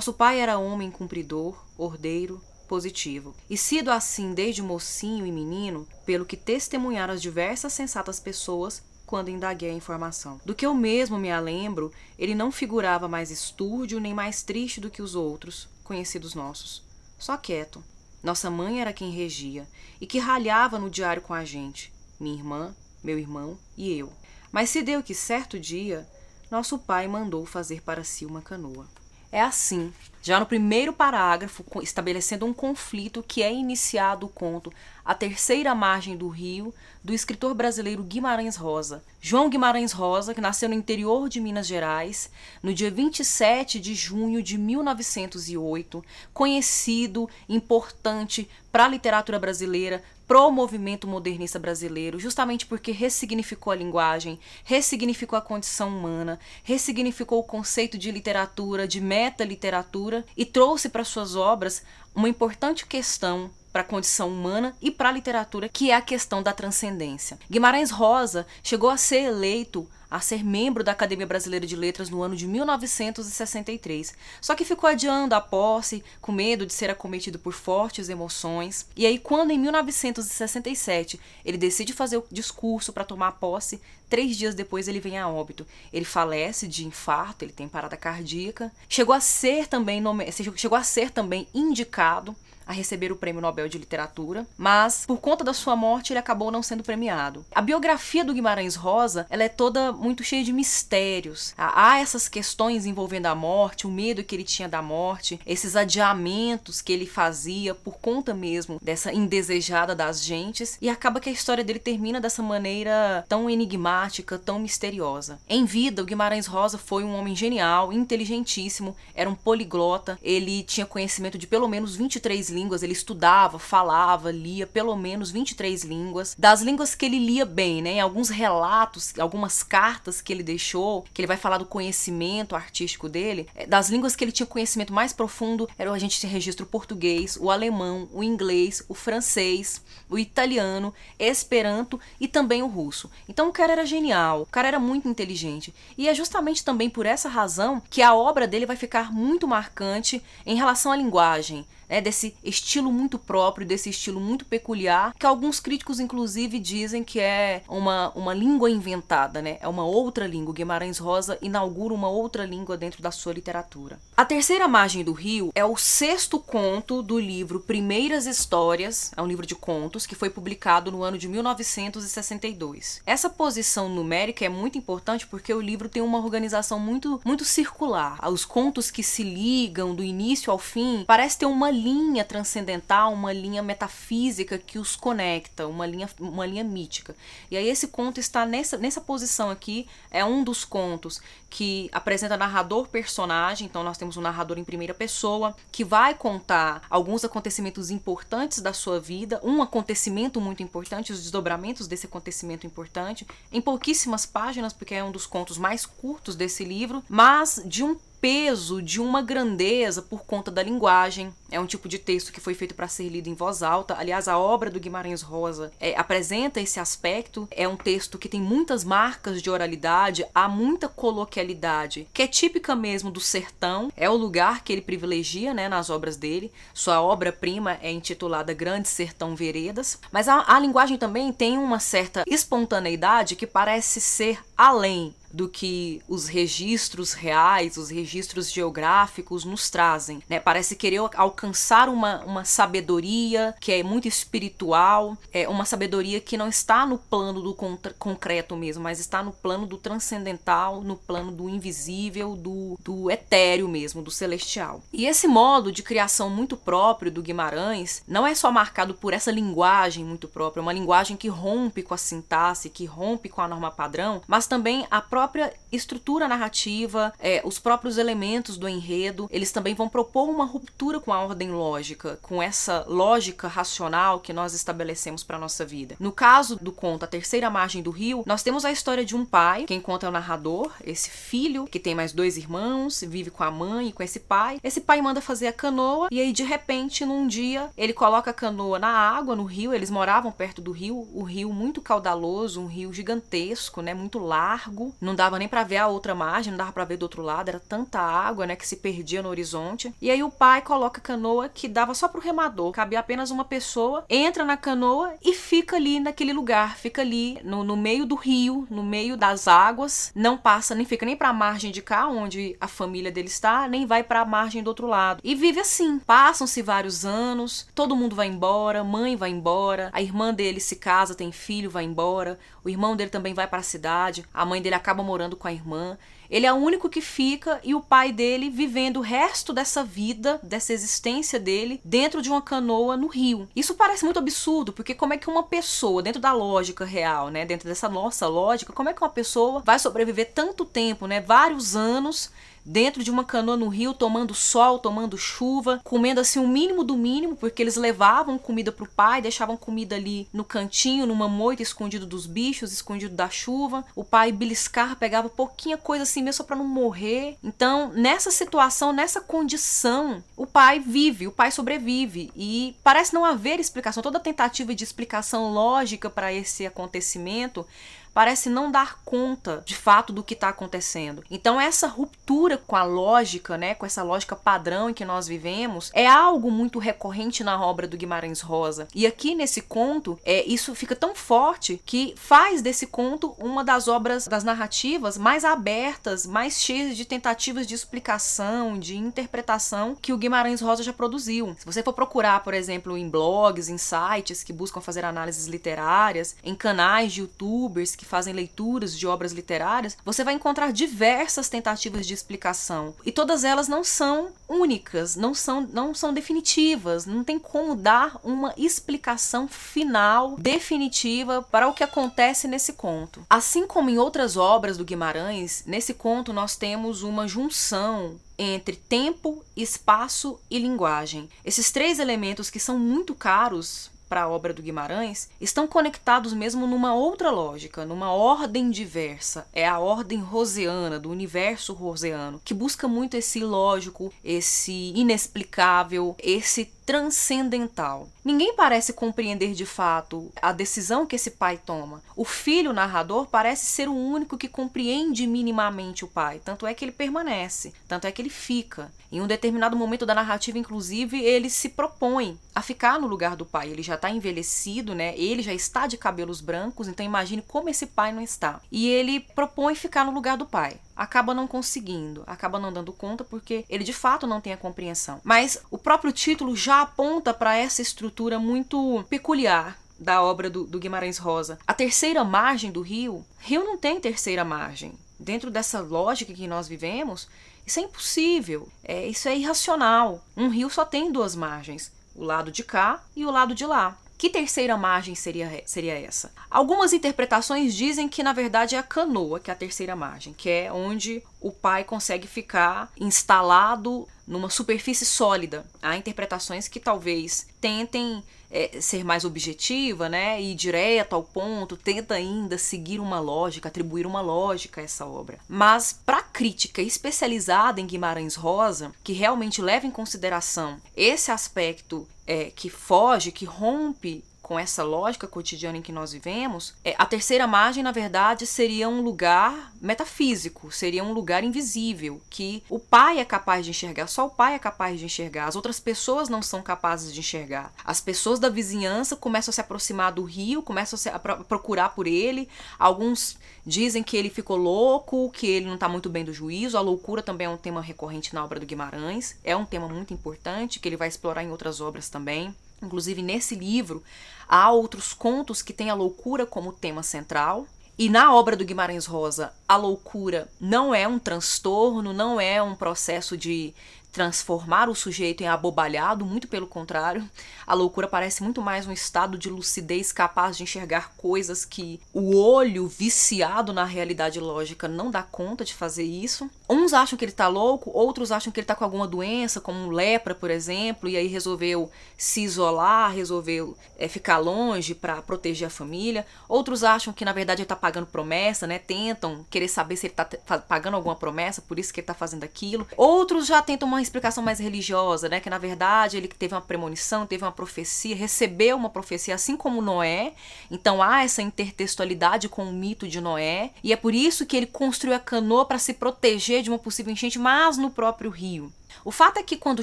Nosso pai era homem cumpridor, ordeiro, positivo. E sido assim desde mocinho e menino, pelo que testemunharam as diversas sensatas pessoas quando indaguei a informação. Do que eu mesmo me lembro, ele não figurava mais estúrdio nem mais triste do que os outros, conhecidos nossos. Só quieto. Nossa mãe era quem regia e que ralhava no diário com a gente, minha irmã, meu irmão e eu. Mas se deu que certo dia, nosso pai mandou fazer para si uma canoa. É assim, já no primeiro parágrafo, estabelecendo um conflito que é iniciado o conto A Terceira Margem do Rio, do escritor brasileiro Guimarães Rosa. João Guimarães Rosa, que nasceu no interior de Minas Gerais, no dia 27 de junho de 1908, conhecido, importante para a literatura brasileira, pro movimento modernista brasileiro, justamente porque ressignificou a linguagem, ressignificou a condição humana, ressignificou o conceito de literatura, de meta-literatura e trouxe para suas obras uma importante questão para a condição humana e para a literatura, que é a questão da transcendência. Guimarães Rosa chegou a ser eleito a ser membro da Academia Brasileira de Letras no ano de 1963. Só que ficou adiando a posse, com medo de ser acometido por fortes emoções. E aí, quando em 1967 ele decide fazer o discurso para tomar posse, três dias depois ele vem a óbito. Ele falece de infarto, ele tem parada cardíaca. Chegou a ser também nome... chegou a ser também indicado a receber o Prêmio Nobel de Literatura, mas por conta da sua morte ele acabou não sendo premiado. A biografia do Guimarães Rosa, ela é toda muito cheia de mistérios. Há essas questões envolvendo a morte, o medo que ele tinha da morte, esses adiamentos que ele fazia por conta mesmo dessa indesejada das gentes, e acaba que a história dele termina dessa maneira tão enigmática, tão misteriosa. Em vida, o Guimarães Rosa foi um homem genial, inteligentíssimo, era um poliglota, ele tinha conhecimento de pelo menos 23 línguas línguas, ele estudava, falava, lia pelo menos 23 línguas. Das línguas que ele lia bem, né? Em alguns relatos, algumas cartas que ele deixou, que ele vai falar do conhecimento artístico dele, é, das línguas que ele tinha conhecimento mais profundo, era a gente registra o português, o alemão, o inglês, o francês, o italiano, esperanto e também o russo. Então o cara era genial, o cara era muito inteligente. E é justamente também por essa razão que a obra dele vai ficar muito marcante em relação à linguagem né, desse estilo muito próprio, desse estilo muito peculiar, que alguns críticos, inclusive, dizem que é uma, uma língua inventada, né? É uma outra língua. Guimarães Rosa inaugura uma outra língua dentro da sua literatura. A Terceira Margem do Rio é o sexto conto do livro Primeiras Histórias, é um livro de contos que foi publicado no ano de 1962. Essa posição numérica é muito importante porque o livro tem uma organização muito, muito circular. Os contos que se ligam do início ao fim parece ter uma linha transcendental, uma linha metafísica que os conecta, uma linha, uma linha mítica. E aí esse conto está nessa, nessa posição aqui, é um dos contos que apresenta narrador personagem, então nós temos um narrador em primeira pessoa que vai contar alguns acontecimentos importantes da sua vida, um acontecimento muito importante, os desdobramentos desse acontecimento importante, em pouquíssimas páginas, porque é um dos contos mais curtos desse livro, mas de um peso de uma grandeza por conta da linguagem. É um tipo de texto que foi feito para ser lido em voz alta. Aliás, a obra do Guimarães Rosa é, apresenta esse aspecto. É um texto que tem muitas marcas de oralidade, há muita coloquialidade, que é típica mesmo do sertão. É o lugar que ele privilegia né, nas obras dele. Sua obra-prima é intitulada Grande Sertão Veredas. Mas a, a linguagem também tem uma certa espontaneidade que parece ser além do que os registros reais, os registros geográficos nos trazem. Né? Parece querer alcançar uma, uma sabedoria que é muito espiritual, é uma sabedoria que não está no plano do concreto mesmo, mas está no plano do transcendental, no plano do invisível, do, do etéreo mesmo, do celestial. E esse modo de criação muito próprio do Guimarães não é só marcado por essa linguagem muito própria, uma linguagem que rompe com a sintaxe, que rompe com a norma padrão, mas também a própria própria estrutura narrativa, é, os próprios elementos do enredo, eles também vão propor uma ruptura com a ordem lógica, com essa lógica racional que nós estabelecemos para nossa vida. No caso do conto A Terceira Margem do Rio, nós temos a história de um pai, quem conta é o narrador, esse filho que tem mais dois irmãos, vive com a mãe e com esse pai. Esse pai manda fazer a canoa e aí de repente num dia ele coloca a canoa na água no rio, eles moravam perto do rio, o rio muito caudaloso, um rio gigantesco, né, muito largo não dava nem para ver a outra margem, não dava para ver do outro lado, era tanta água, né, que se perdia no horizonte. E aí o pai coloca a canoa que dava só pro remador, cabia apenas uma pessoa, entra na canoa e fica ali naquele lugar, fica ali no, no meio do rio, no meio das águas, não passa, nem fica nem para a margem de cá, onde a família dele está, nem vai para a margem do outro lado. E vive assim. Passam-se vários anos, todo mundo vai embora, mãe vai embora, a irmã dele se casa, tem filho, vai embora, o irmão dele também vai para a cidade, a mãe dele acaba morando com a irmã. Ele é o único que fica e o pai dele vivendo o resto dessa vida, dessa existência dele, dentro de uma canoa no rio. Isso parece muito absurdo, porque como é que uma pessoa, dentro da lógica real, né, dentro dessa nossa lógica, como é que uma pessoa vai sobreviver tanto tempo, né, vários anos dentro de uma canoa no rio, tomando sol, tomando chuva, comendo assim o mínimo do mínimo, porque eles levavam comida pro pai, deixavam comida ali no cantinho, numa moita, escondido dos bichos, escondido da chuva. O pai beliscar, pegava pouquinha coisa assim mesmo só para não morrer. Então, nessa situação, nessa condição, o pai vive, o pai sobrevive e parece não haver explicação. Toda tentativa de explicação lógica para esse acontecimento parece não dar conta de fato do que está acontecendo. Então essa ruptura com a lógica, né, com essa lógica padrão em que nós vivemos, é algo muito recorrente na obra do Guimarães Rosa. E aqui nesse conto, é isso fica tão forte que faz desse conto uma das obras das narrativas mais abertas, mais cheias de tentativas de explicação, de interpretação que o Guimarães Rosa já produziu. Se você for procurar, por exemplo, em blogs, em sites que buscam fazer análises literárias, em canais de youtubers que fazem leituras de obras literárias, você vai encontrar diversas tentativas de explicação. E todas elas não são únicas, não são, não são definitivas, não tem como dar uma explicação final, definitiva, para o que acontece nesse conto. Assim como em outras obras do Guimarães, nesse conto nós temos uma junção entre tempo, espaço e linguagem. Esses três elementos que são muito caros para a obra do Guimarães estão conectados mesmo numa outra lógica, numa ordem diversa. É a ordem roseana, do universo roseano, que busca muito esse ilógico, esse inexplicável, esse transcendental. Ninguém parece compreender de fato a decisão que esse pai toma. O filho narrador parece ser o único que compreende minimamente o pai, tanto é que ele permanece, tanto é que ele fica. Em um determinado momento da narrativa, inclusive, ele se propõe a ficar no lugar do pai. Ele já está envelhecido, né? Ele já está de cabelos brancos, então imagine como esse pai não está. E ele propõe ficar no lugar do pai acaba não conseguindo, acaba não dando conta porque ele de fato não tem a compreensão. Mas o próprio título já aponta para essa estrutura muito peculiar da obra do, do Guimarães Rosa. A terceira margem do rio, rio não tem terceira margem. Dentro dessa lógica que nós vivemos, isso é impossível, é, isso é irracional. Um rio só tem duas margens, o lado de cá e o lado de lá. Que terceira margem seria, seria essa? Algumas interpretações dizem que na verdade é a canoa que é a terceira margem, que é onde o pai consegue ficar instalado numa superfície sólida. Há interpretações que talvez tentem é, ser mais objetiva, né, e direto ao ponto, tenta ainda seguir uma lógica, atribuir uma lógica a essa obra. Mas para crítica especializada em Guimarães Rosa, que realmente leva em consideração esse aspecto é, que foge, que rompe com essa lógica cotidiana em que nós vivemos, é, a terceira margem, na verdade, seria um lugar metafísico, seria um lugar invisível, que o pai é capaz de enxergar, só o pai é capaz de enxergar, as outras pessoas não são capazes de enxergar. As pessoas da vizinhança começam a se aproximar do rio, começam a, a procurar por ele, alguns dizem que ele ficou louco, que ele não está muito bem do juízo, a loucura também é um tema recorrente na obra do Guimarães, é um tema muito importante que ele vai explorar em outras obras também. Inclusive, nesse livro, há outros contos que têm a loucura como tema central. E na obra do Guimarães Rosa, a loucura não é um transtorno, não é um processo de transformar o sujeito em abobalhado, muito pelo contrário. A loucura parece muito mais um estado de lucidez capaz de enxergar coisas que o olho viciado na realidade lógica não dá conta de fazer isso. Uns acham que ele tá louco, outros acham que ele tá com alguma doença, como lepra, por exemplo, e aí resolveu se isolar, resolveu é, ficar longe para proteger a família. Outros acham que na verdade ele tá pagando promessa, né? Tentam querer saber se ele tá pagando alguma promessa, por isso que ele tá fazendo aquilo. Outros já tentam uma uma explicação mais religiosa, né? Que na verdade ele teve uma premonição, teve uma profecia, recebeu uma profecia, assim como Noé. Então há essa intertextualidade com o mito de Noé. E é por isso que ele construiu a canoa para se proteger de uma possível enchente, mas no próprio rio. O fato é que quando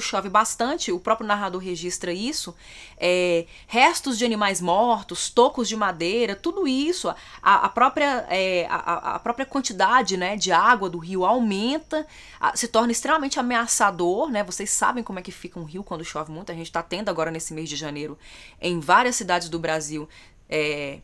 chove bastante, o próprio narrador registra isso, é, restos de animais mortos, tocos de madeira, tudo isso, a, a própria, é, a, a, própria quantidade né, de água do rio aumenta, a, se torna extremamente ameaçador, né? Vocês sabem como é que fica um rio quando chove muito, a gente está tendo agora nesse mês de janeiro em várias cidades do Brasil. É,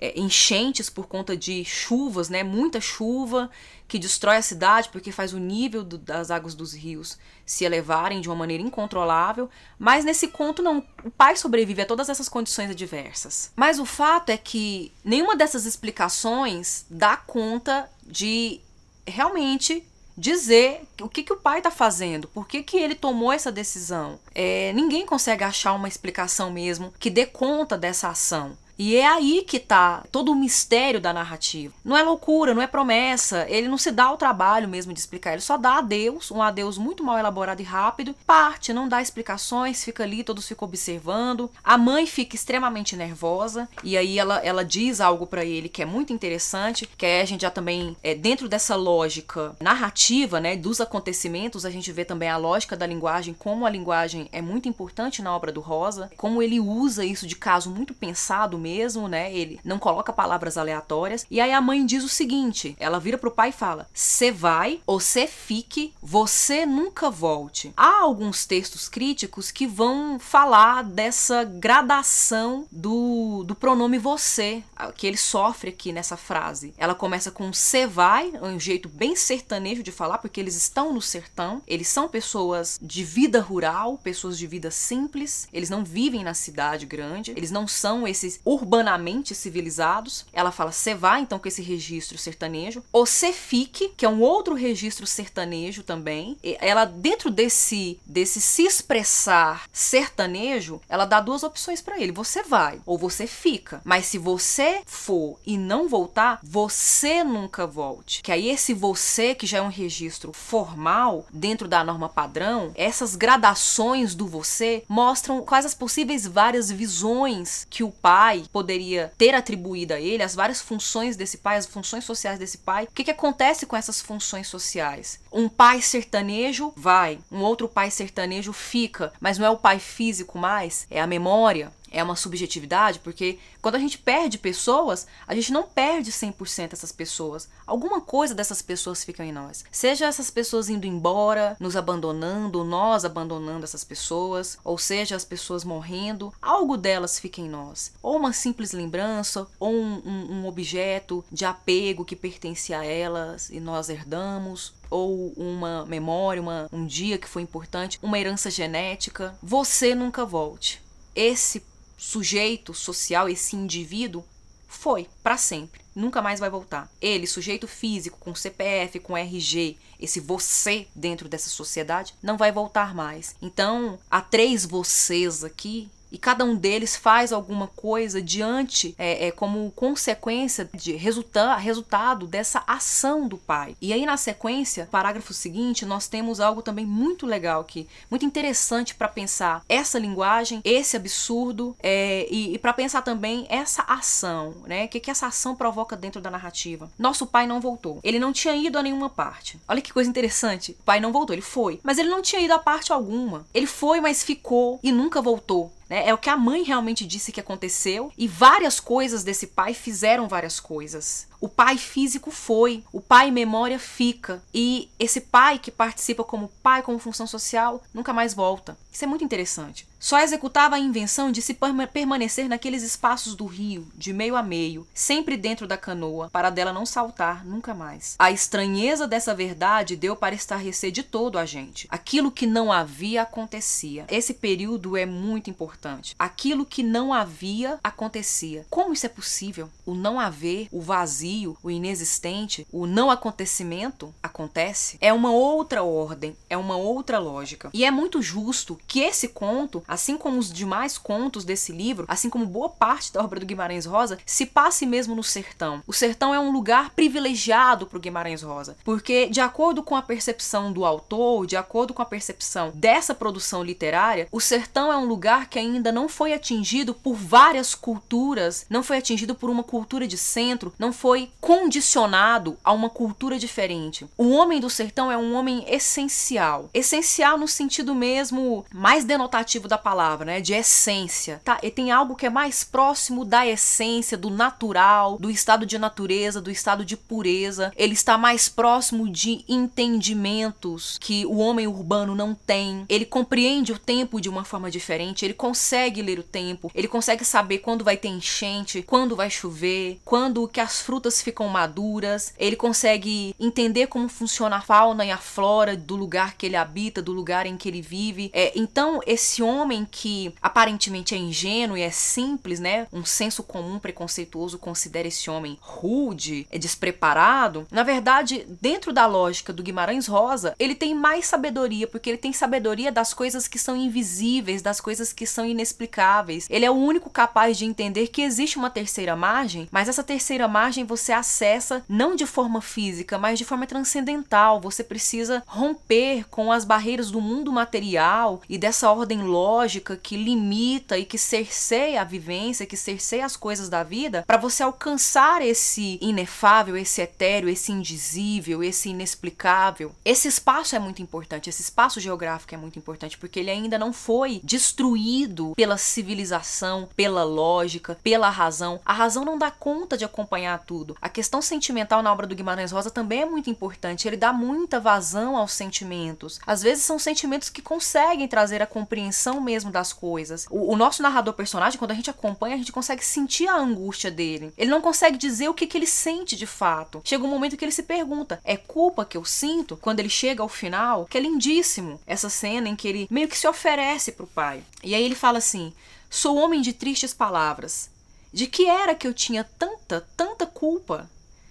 é, enchentes por conta de chuvas, né? Muita chuva que destrói a cidade porque faz o nível do, das águas dos rios se elevarem de uma maneira incontrolável. Mas nesse conto não, o pai sobrevive a todas essas condições adversas. Mas o fato é que nenhuma dessas explicações dá conta de realmente dizer o que, que o pai está fazendo, por que, que ele tomou essa decisão. É, ninguém consegue achar uma explicação mesmo que dê conta dessa ação. E é aí que tá todo o mistério da narrativa. Não é loucura, não é promessa. Ele não se dá o trabalho mesmo de explicar. Ele só dá adeus, um adeus muito mal elaborado e rápido. Parte, não dá explicações, fica ali, todos ficam observando. A mãe fica extremamente nervosa. E aí ela, ela diz algo para ele que é muito interessante. Que é a gente já também, é, dentro dessa lógica narrativa, né, dos acontecimentos, a gente vê também a lógica da linguagem, como a linguagem é muito importante na obra do Rosa. Como ele usa isso de caso muito pensado mesmo mesmo, né? Ele não coloca palavras aleatórias. E aí a mãe diz o seguinte: ela vira pro pai e fala: "Você vai ou você fique, você nunca volte". Há alguns textos críticos que vão falar dessa gradação do, do pronome você, que ele sofre aqui nessa frase. Ela começa com "você vai", um jeito bem sertanejo de falar, porque eles estão no sertão, eles são pessoas de vida rural, pessoas de vida simples, eles não vivem na cidade grande, eles não são esses urbanamente civilizados. Ela fala você vai então com esse registro sertanejo, ou você fique, que é um outro registro sertanejo também. Ela dentro desse desse se expressar sertanejo, ela dá duas opções para ele. Você vai ou você fica. Mas se você for e não voltar, você nunca volte. Que aí esse você que já é um registro formal dentro da norma padrão, essas gradações do você mostram quais as possíveis várias visões que o pai poderia ter atribuído a ele, as várias funções desse pai, as funções sociais desse pai. O que, que acontece com essas funções sociais? Um pai sertanejo vai, um outro pai sertanejo fica, mas não é o pai físico mais, é a memória, é uma subjetividade, porque quando a gente perde pessoas, a gente não perde 100% essas pessoas. Alguma coisa dessas pessoas fica em nós. Seja essas pessoas indo embora, nos abandonando, nós abandonando essas pessoas, ou seja, as pessoas morrendo, algo delas fica em nós. Ou uma simples lembrança, ou um, um, um objeto de apego que pertencia a elas e nós herdamos, ou uma memória, uma, um dia que foi importante, uma herança genética. Você nunca volte. Esse sujeito social, esse indivíduo, foi para sempre, nunca mais vai voltar. Ele, sujeito físico, com CPF, com RG, esse você dentro dessa sociedade, não vai voltar mais. Então, há três vocês aqui e cada um deles faz alguma coisa diante, é, é, como consequência de resulta resultado dessa ação do pai. E aí, na sequência, parágrafo seguinte, nós temos algo também muito legal aqui, muito interessante para pensar essa linguagem, esse absurdo, é, e, e para pensar também essa ação, né? O que, que essa ação provoca dentro da narrativa. Nosso pai não voltou. Ele não tinha ido a nenhuma parte. Olha que coisa interessante. O pai não voltou, ele foi. Mas ele não tinha ido a parte alguma. Ele foi, mas ficou e nunca voltou. Né? É o que a mãe realmente disse que aconteceu e várias coisas desse pai fizeram várias coisas. O pai físico foi, o pai memória fica. E esse pai que participa como pai, como função social, nunca mais volta. Isso é muito interessante. Só executava a invenção de se permanecer naqueles espaços do rio, de meio a meio, sempre dentro da canoa, para dela não saltar nunca mais. A estranheza dessa verdade deu para estarrecer de todo a gente. Aquilo que não havia acontecia. Esse período é muito importante. Aquilo que não havia acontecia. Como isso é possível? O não haver, o vazio vazio, o inexistente, o não acontecimento acontece, é uma outra ordem, é uma outra lógica. E é muito justo que esse conto, assim como os demais contos desse livro, assim como boa parte da obra do Guimarães Rosa, se passe mesmo no sertão. O sertão é um lugar privilegiado para o Guimarães Rosa, porque de acordo com a percepção do autor, de acordo com a percepção dessa produção literária, o sertão é um lugar que ainda não foi atingido por várias culturas, não foi atingido por uma cultura de centro, não foi condicionado a uma cultura diferente. O homem do sertão é um homem essencial, essencial no sentido mesmo mais denotativo da palavra, né, de essência. Tá, e tem algo que é mais próximo da essência, do natural, do estado de natureza, do estado de pureza. Ele está mais próximo de entendimentos que o homem urbano não tem. Ele compreende o tempo de uma forma diferente, ele consegue ler o tempo, ele consegue saber quando vai ter enchente, quando vai chover, quando que as frutas ficam maduras, ele consegue entender como funciona a fauna e a flora do lugar que ele habita, do lugar em que ele vive. É, então, esse homem que aparentemente é ingênuo e é simples, né? Um senso comum preconceituoso considera esse homem rude, é despreparado. Na verdade, dentro da lógica do Guimarães Rosa, ele tem mais sabedoria, porque ele tem sabedoria das coisas que são invisíveis, das coisas que são inexplicáveis. Ele é o único capaz de entender que existe uma terceira margem, mas essa terceira margem você acessa não de forma física, mas de forma transcendental. Você precisa romper com as barreiras do mundo material e dessa ordem lógica que limita e que cerceia a vivência, que cerceia as coisas da vida, para você alcançar esse inefável, esse etéreo, esse indizível, esse inexplicável. Esse espaço é muito importante, esse espaço geográfico é muito importante porque ele ainda não foi destruído pela civilização, pela lógica, pela razão. A razão não dá conta de acompanhar tudo. A questão sentimental na obra do Guimarães Rosa também é muito importante. Ele dá muita vazão aos sentimentos. Às vezes são sentimentos que conseguem trazer a compreensão mesmo das coisas. O, o nosso narrador personagem, quando a gente acompanha, a gente consegue sentir a angústia dele. Ele não consegue dizer o que, que ele sente de fato. Chega um momento que ele se pergunta: é culpa que eu sinto? Quando ele chega ao final, que é lindíssimo essa cena em que ele meio que se oferece pro pai. E aí ele fala assim: sou homem de tristes palavras. De que era que eu tinha tanta, tanta culpa?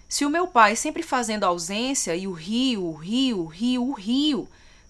Se o meu pai sempre fazendo ausência e o rio, o rio, o rio, o rio,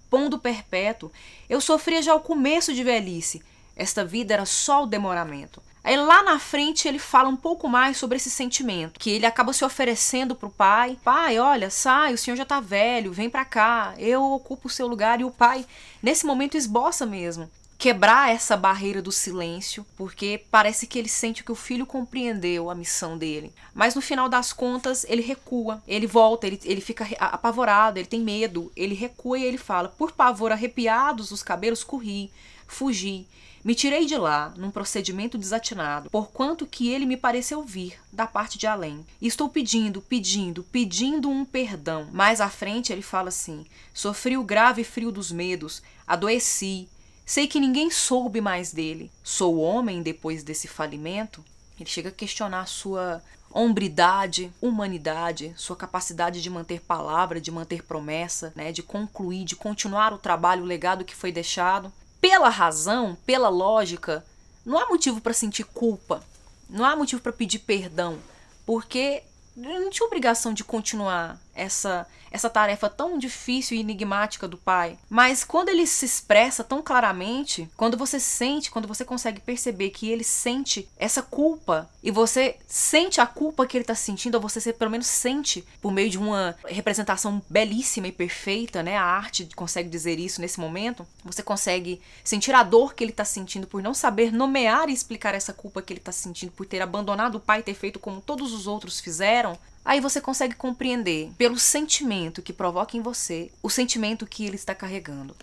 pondo perpétuo, eu sofria já o começo de velhice. Esta vida era só o demoramento. Aí lá na frente ele fala um pouco mais sobre esse sentimento, que ele acaba se oferecendo pro pai. Pai, olha, sai, o senhor já tá velho, vem pra cá, eu ocupo o seu lugar. E o pai, nesse momento, esboça mesmo quebrar essa barreira do silêncio, porque parece que ele sente que o filho compreendeu a missão dele. Mas no final das contas, ele recua, ele volta, ele, ele fica apavorado, ele tem medo, ele recua e ele fala: Por pavor, arrepiados os cabelos, corri, fugi. Me tirei de lá, num procedimento desatinado, porquanto que ele me pareceu vir, da parte de além. Estou pedindo, pedindo, pedindo um perdão. Mais à frente ele fala assim: Sofri o grave frio dos medos, adoeci, Sei que ninguém soube mais dele. Sou homem depois desse falimento? Ele chega a questionar sua hombridade, humanidade, sua capacidade de manter palavra, de manter promessa, né, de concluir, de continuar o trabalho, o legado que foi deixado. Pela razão, pela lógica, não há motivo para sentir culpa, não há motivo para pedir perdão, porque não tinha obrigação de continuar essa essa tarefa tão difícil e enigmática do pai. Mas quando ele se expressa tão claramente, quando você sente, quando você consegue perceber que ele sente essa culpa e você sente a culpa que ele está sentindo, ou você pelo menos sente por meio de uma representação belíssima e perfeita, né? A arte consegue dizer isso nesse momento. Você consegue sentir a dor que ele está sentindo por não saber nomear e explicar essa culpa que ele está sentindo por ter abandonado o pai e ter feito como todos os outros fizeram. Aí você consegue compreender, pelo sentimento que provoca em você, o sentimento que ele está carregando.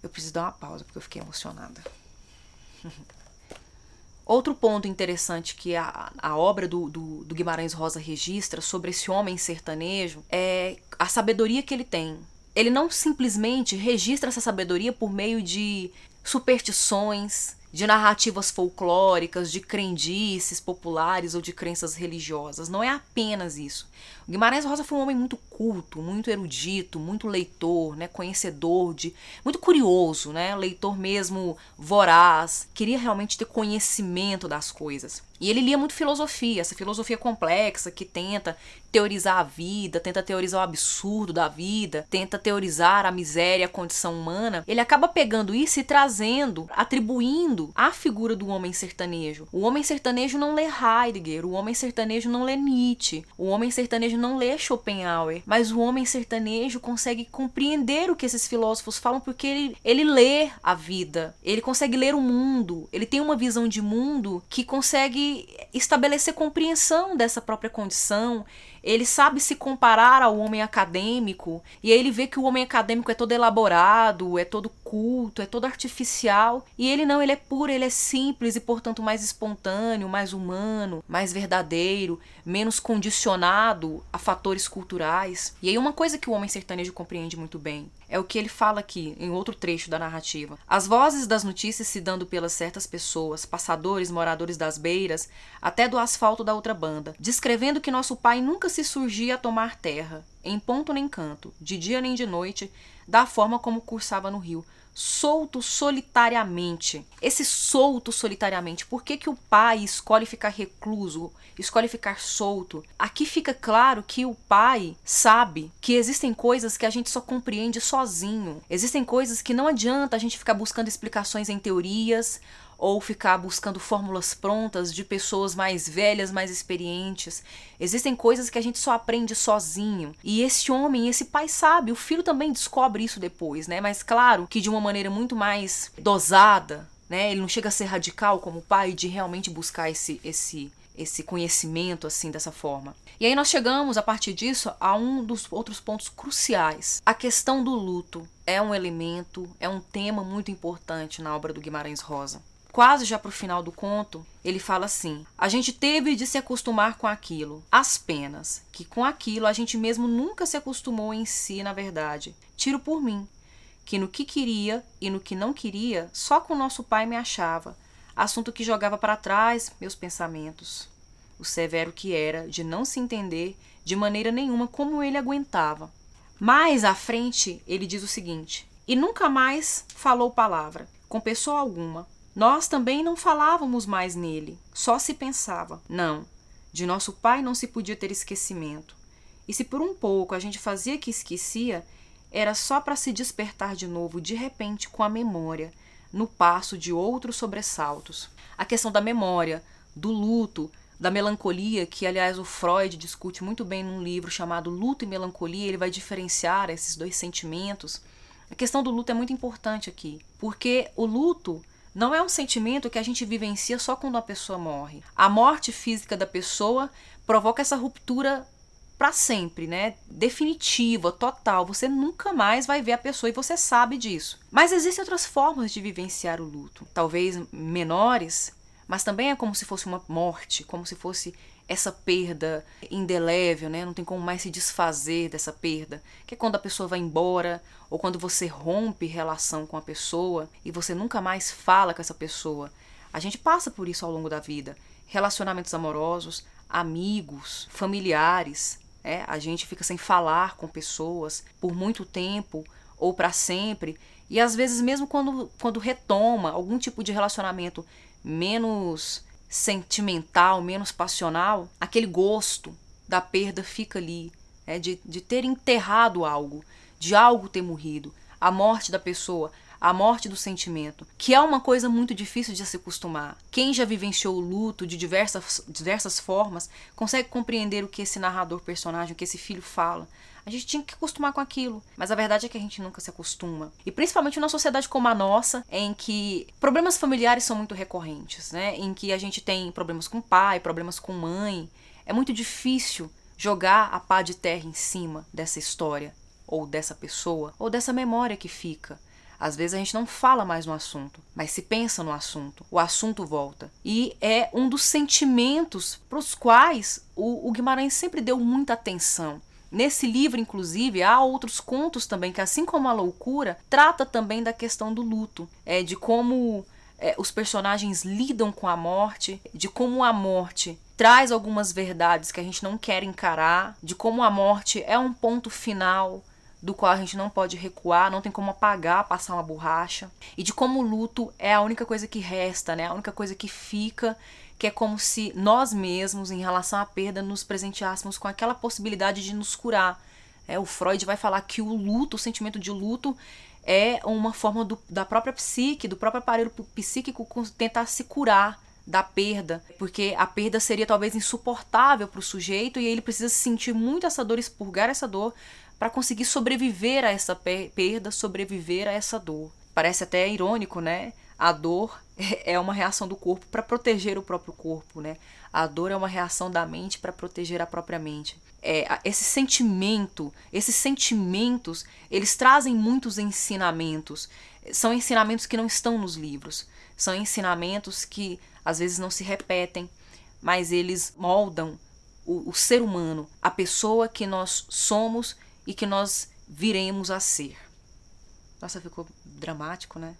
Eu preciso dar uma pausa porque eu fiquei emocionada. Outro ponto interessante que a, a obra do, do, do, Guimarães Rosa registra sobre esse homem sertanejo é a sabedoria que ele tem. Ele não simplesmente registra essa sabedoria por meio de superstições, de narrativas folclóricas, de crendices populares ou de crenças religiosas. Não é apenas isso. Guimarães Rosa foi um homem muito culto, muito erudito, muito leitor, né, conhecedor de, muito curioso, né, leitor mesmo voraz, queria realmente ter conhecimento das coisas. E ele lia muito filosofia, essa filosofia complexa que tenta teorizar a vida, tenta teorizar o absurdo da vida, tenta teorizar a miséria, a condição humana. Ele acaba pegando isso e trazendo, atribuindo à figura do homem sertanejo. O homem sertanejo não lê Heidegger, o homem sertanejo não lê Nietzsche, o homem sertanejo não lê Schopenhauer, mas o homem sertanejo consegue compreender o que esses filósofos falam porque ele, ele lê a vida, ele consegue ler o mundo, ele tem uma visão de mundo que consegue estabelecer compreensão dessa própria condição, ele sabe se comparar ao homem acadêmico, e aí ele vê que o homem acadêmico é todo elaborado, é todo culto, é todo artificial, e ele não, ele é puro, ele é simples e, portanto, mais espontâneo, mais humano, mais verdadeiro, menos condicionado a fatores culturais. E aí uma coisa que o homem sertanejo compreende muito bem é o que ele fala aqui em outro trecho da narrativa. As vozes das notícias se dando pelas certas pessoas, passadores, moradores das beiras, até do asfalto da outra banda, descrevendo que nosso pai nunca se surgia a tomar terra, em ponto nem canto, de dia nem de noite, da forma como cursava no rio, solto solitariamente. Esse solto solitariamente, por que, que o pai escolhe ficar recluso, escolhe ficar solto? Aqui fica claro que o pai sabe que existem coisas que a gente só compreende sozinho. Existem coisas que não adianta a gente ficar buscando explicações em teorias ou ficar buscando fórmulas prontas de pessoas mais velhas, mais experientes. Existem coisas que a gente só aprende sozinho. E esse homem, esse pai sabe, o filho também descobre isso depois, né? Mas claro que de uma maneira muito mais dosada, né? Ele não chega a ser radical como o pai de realmente buscar esse esse esse conhecimento assim dessa forma. E aí nós chegamos a partir disso a um dos outros pontos cruciais. A questão do luto é um elemento, é um tema muito importante na obra do Guimarães Rosa quase já para o final do conto, ele fala assim: a gente teve de se acostumar com aquilo, as penas, que com aquilo a gente mesmo nunca se acostumou em si, na verdade. Tiro por mim, que no que queria e no que não queria, só com nosso pai me achava, assunto que jogava para trás meus pensamentos. O severo que era de não se entender de maneira nenhuma como ele aguentava. Mais à frente, ele diz o seguinte: e nunca mais falou palavra, com pessoa alguma, nós também não falávamos mais nele, só se pensava. Não, de nosso pai não se podia ter esquecimento. E se por um pouco a gente fazia que esquecia, era só para se despertar de novo de repente com a memória, no passo de outros sobressaltos. A questão da memória, do luto, da melancolia, que aliás o Freud discute muito bem num livro chamado Luto e Melancolia, ele vai diferenciar esses dois sentimentos. A questão do luto é muito importante aqui, porque o luto não é um sentimento que a gente vivencia só quando a pessoa morre. A morte física da pessoa provoca essa ruptura para sempre, né? Definitiva, total. Você nunca mais vai ver a pessoa e você sabe disso. Mas existem outras formas de vivenciar o luto, talvez menores, mas também é como se fosse uma morte, como se fosse essa perda indelével, né? Não tem como mais se desfazer dessa perda. Que é quando a pessoa vai embora ou quando você rompe relação com a pessoa e você nunca mais fala com essa pessoa. A gente passa por isso ao longo da vida. Relacionamentos amorosos, amigos, familiares, é? A gente fica sem falar com pessoas por muito tempo ou para sempre. E às vezes mesmo quando quando retoma algum tipo de relacionamento menos sentimental, menos passional, aquele gosto da perda fica ali, é, de, de ter enterrado algo, de algo ter morrido, a morte da pessoa, a morte do sentimento, que é uma coisa muito difícil de se acostumar. Quem já vivenciou o luto de diversas, diversas formas consegue compreender o que esse narrador personagem, o que esse filho fala. A gente tinha que acostumar com aquilo, mas a verdade é que a gente nunca se acostuma. E principalmente numa sociedade como a nossa, em que problemas familiares são muito recorrentes, né? Em que a gente tem problemas com pai, problemas com mãe. É muito difícil jogar a pá de terra em cima dessa história, ou dessa pessoa, ou dessa memória que fica. Às vezes a gente não fala mais no assunto, mas se pensa no assunto, o assunto volta. E é um dos sentimentos para os quais o, o Guimarães sempre deu muita atenção. Nesse livro, inclusive, há outros contos também que, assim como a loucura, trata também da questão do luto, é de como é, os personagens lidam com a morte, de como a morte traz algumas verdades que a gente não quer encarar, de como a morte é um ponto final do qual a gente não pode recuar, não tem como apagar, passar uma borracha, e de como o luto é a única coisa que resta, né? A única coisa que fica, que é como se nós mesmos, em relação à perda, nos presenteássemos com aquela possibilidade de nos curar. É, o Freud vai falar que o luto, o sentimento de luto, é uma forma do, da própria psique, do próprio aparelho psíquico tentar se curar da perda, porque a perda seria talvez insuportável para o sujeito e ele precisa sentir muito essa dor, expurgar essa dor para conseguir sobreviver a essa perda, sobreviver a essa dor. Parece até irônico, né? A dor é uma reação do corpo para proteger o próprio corpo, né? A dor é uma reação da mente para proteger a própria mente. É, esse sentimento, esses sentimentos, eles trazem muitos ensinamentos. São ensinamentos que não estão nos livros. São ensinamentos que às vezes não se repetem, mas eles moldam o, o ser humano, a pessoa que nós somos e que nós viremos a ser. Nossa, ficou dramático, né?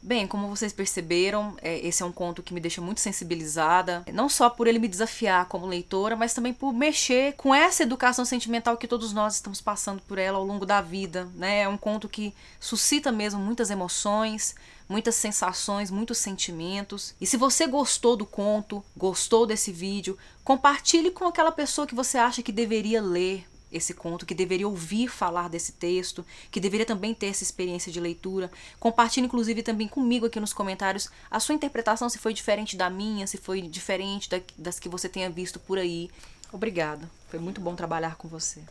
Bem, como vocês perceberam, é, esse é um conto que me deixa muito sensibilizada, não só por ele me desafiar como leitora, mas também por mexer com essa educação sentimental que todos nós estamos passando por ela ao longo da vida. Né? É um conto que suscita mesmo muitas emoções, muitas sensações, muitos sentimentos. E se você gostou do conto, gostou desse vídeo, compartilhe com aquela pessoa que você acha que deveria ler esse conto, que deveria ouvir falar desse texto, que deveria também ter essa experiência de leitura. Compartilhe, inclusive, também comigo aqui nos comentários a sua interpretação, se foi diferente da minha, se foi diferente da, das que você tenha visto por aí. Obrigada. Foi muito bom trabalhar com você.